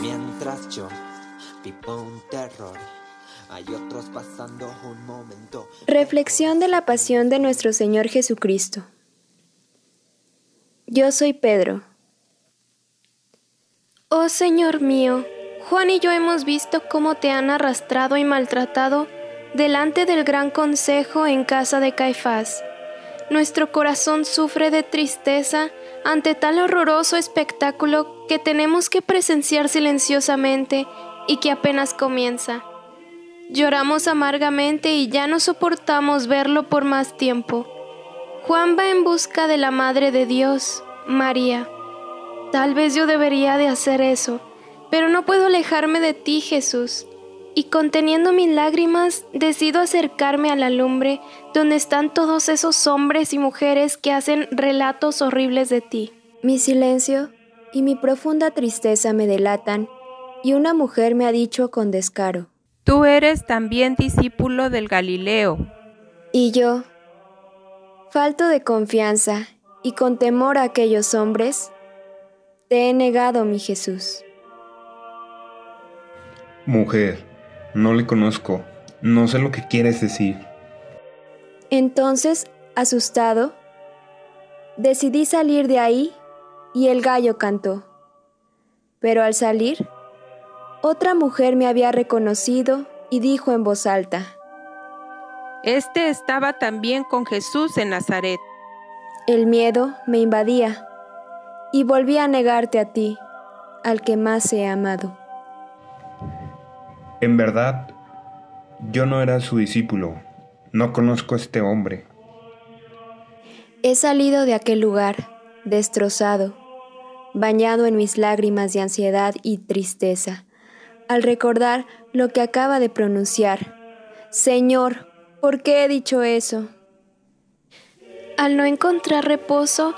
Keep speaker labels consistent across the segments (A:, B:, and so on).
A: Mientras yo vivo un terror, hay otros pasando un momento.
B: Reflexión de la pasión de nuestro Señor Jesucristo. Yo soy Pedro.
C: Oh Señor mío, Juan y yo hemos visto cómo te han arrastrado y maltratado delante del gran consejo en casa de Caifás. Nuestro corazón sufre de tristeza ante tal horroroso espectáculo que tenemos que presenciar silenciosamente y que apenas comienza. Lloramos amargamente y ya no soportamos verlo por más tiempo. Juan va en busca de la Madre de Dios, María. Tal vez yo debería de hacer eso, pero no puedo alejarme de ti, Jesús y conteniendo mis lágrimas decido acercarme a la lumbre donde están todos esos hombres y mujeres que hacen relatos horribles de ti.
B: Mi silencio y mi profunda tristeza me delatan y una mujer me ha dicho con descaro,
D: Tú eres también discípulo del Galileo.
B: Y yo, falto de confianza y con temor a aquellos hombres, te he negado mi Jesús.
E: Mujer, no le conozco. No sé lo que quieres decir.
B: Entonces, asustado, decidí salir de ahí y el gallo cantó. Pero al salir, otra mujer me había reconocido y dijo en voz alta,
D: Este estaba también con Jesús en Nazaret.
B: El miedo me invadía y volví a negarte a ti, al que más he amado.
E: En verdad, yo no era su discípulo. No conozco a este hombre.
B: He salido de aquel lugar, destrozado, bañado en mis lágrimas de ansiedad y tristeza, al recordar lo que acaba de pronunciar. Señor, ¿por qué he dicho eso?
C: Al no encontrar reposo,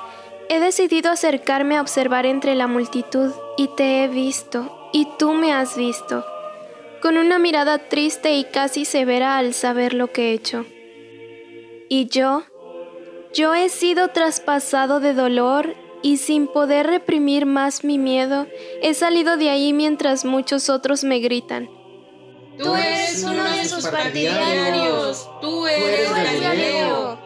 C: he decidido acercarme a observar entre la multitud y te he visto, y tú me has visto con una mirada triste y casi severa al saber lo que he hecho. Y yo, yo he sido traspasado de dolor y sin poder reprimir más mi miedo, he salido de ahí mientras muchos otros me gritan.
F: Tú eres uno de sus partidarios, tú eres Galileo.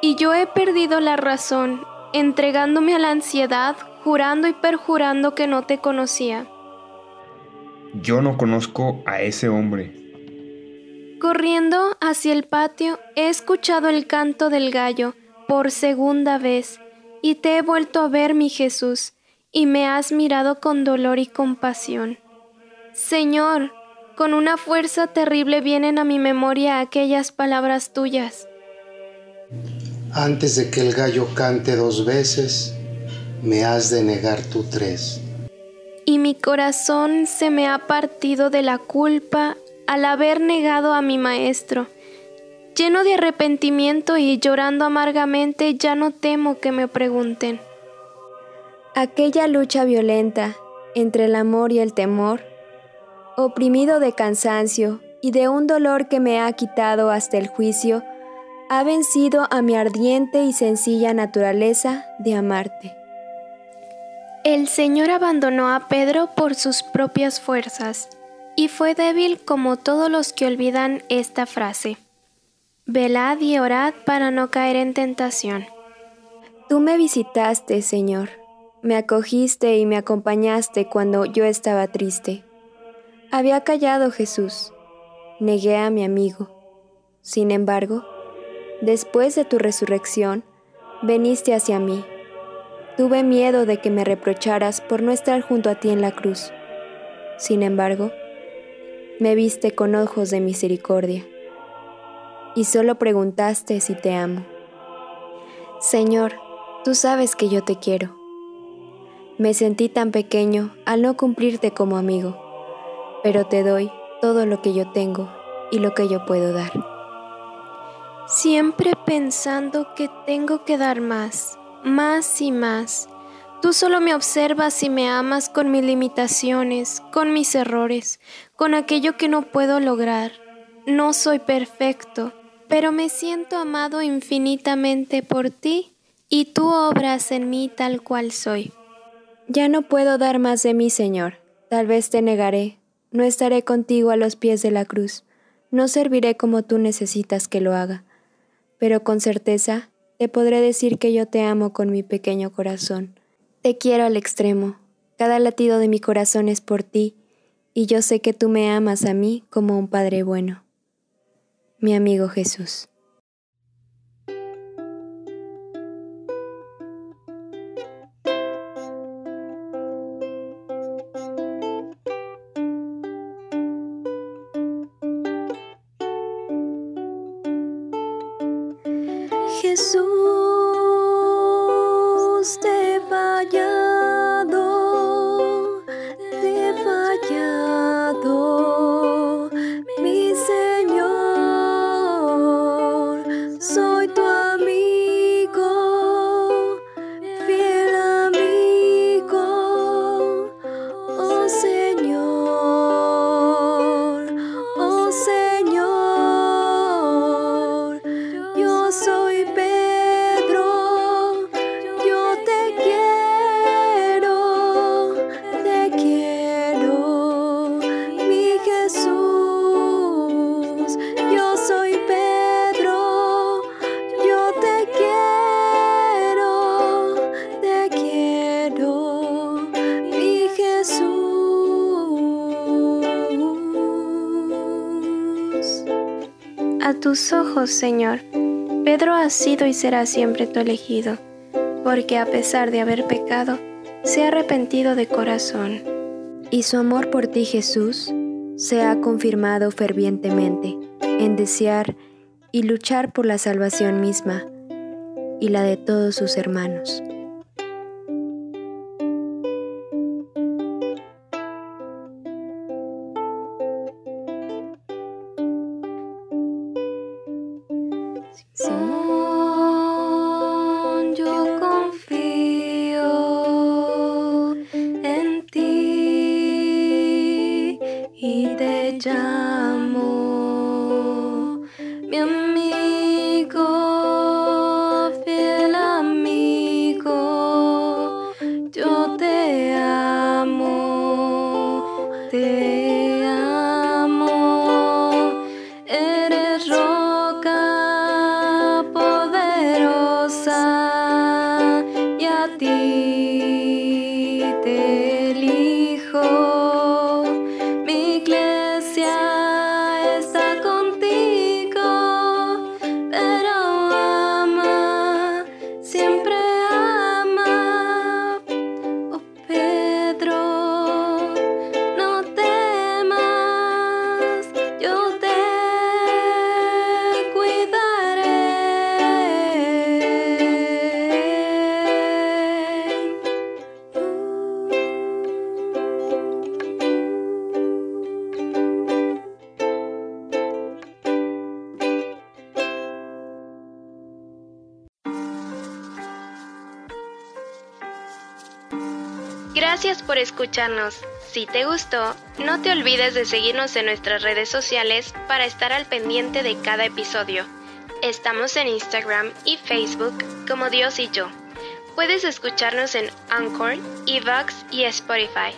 C: Y yo he perdido la razón, entregándome a la ansiedad, jurando y perjurando que no te conocía.
E: Yo no conozco a ese hombre.
C: Corriendo hacia el patio, he escuchado el canto del gallo por segunda vez, y te he vuelto a ver, mi Jesús, y me has mirado con dolor y compasión. Señor, con una fuerza terrible vienen a mi memoria aquellas palabras tuyas.
G: Antes de que el gallo cante dos veces, me has de negar tú tres
C: y mi corazón se me ha partido de la culpa al haber negado a mi maestro. Lleno de arrepentimiento y llorando amargamente, ya no temo que me pregunten.
B: Aquella lucha violenta entre el amor y el temor, oprimido de cansancio y de un dolor que me ha quitado hasta el juicio, ha vencido a mi ardiente y sencilla naturaleza de amarte.
C: El Señor abandonó a Pedro por sus propias fuerzas y fue débil como todos los que olvidan esta frase. Velad y orad para no caer en tentación.
B: Tú me visitaste, Señor, me acogiste y me acompañaste cuando yo estaba triste. Había callado Jesús, negué a mi amigo. Sin embargo, después de tu resurrección, veniste hacia mí Tuve miedo de que me reprocharas por no estar junto a ti en la cruz. Sin embargo, me viste con ojos de misericordia y solo preguntaste si te amo. Señor, tú sabes que yo te quiero. Me sentí tan pequeño al no cumplirte como amigo, pero te doy todo lo que yo tengo y lo que yo puedo dar.
C: Siempre pensando que tengo que dar más más y más. Tú solo me observas y me amas con mis limitaciones, con mis errores, con aquello que no puedo lograr. No soy perfecto, pero me siento amado infinitamente por ti y tú obras en mí tal cual soy.
B: Ya no puedo dar más de mí, Señor. Tal vez te negaré. No estaré contigo a los pies de la cruz. No serviré como tú necesitas que lo haga. Pero con certeza te podré decir que yo te amo con mi pequeño corazón. Te quiero al extremo. Cada latido de mi corazón es por ti, y yo sé que tú me amas a mí como un Padre bueno. Mi amigo Jesús.
H: Jesús,
C: tus ojos, Señor, Pedro ha sido y será siempre tu elegido, porque a pesar de haber pecado, se ha arrepentido de corazón.
B: Y su amor por ti, Jesús, se ha confirmado fervientemente en desear y luchar por la salvación misma y la de todos sus hermanos.
C: Te Gracias por escucharnos. Si te gustó, no te olvides de seguirnos en nuestras redes sociales para estar al pendiente de cada episodio. Estamos en Instagram y Facebook como Dios y yo. Puedes escucharnos en Anchor, Evox y Spotify.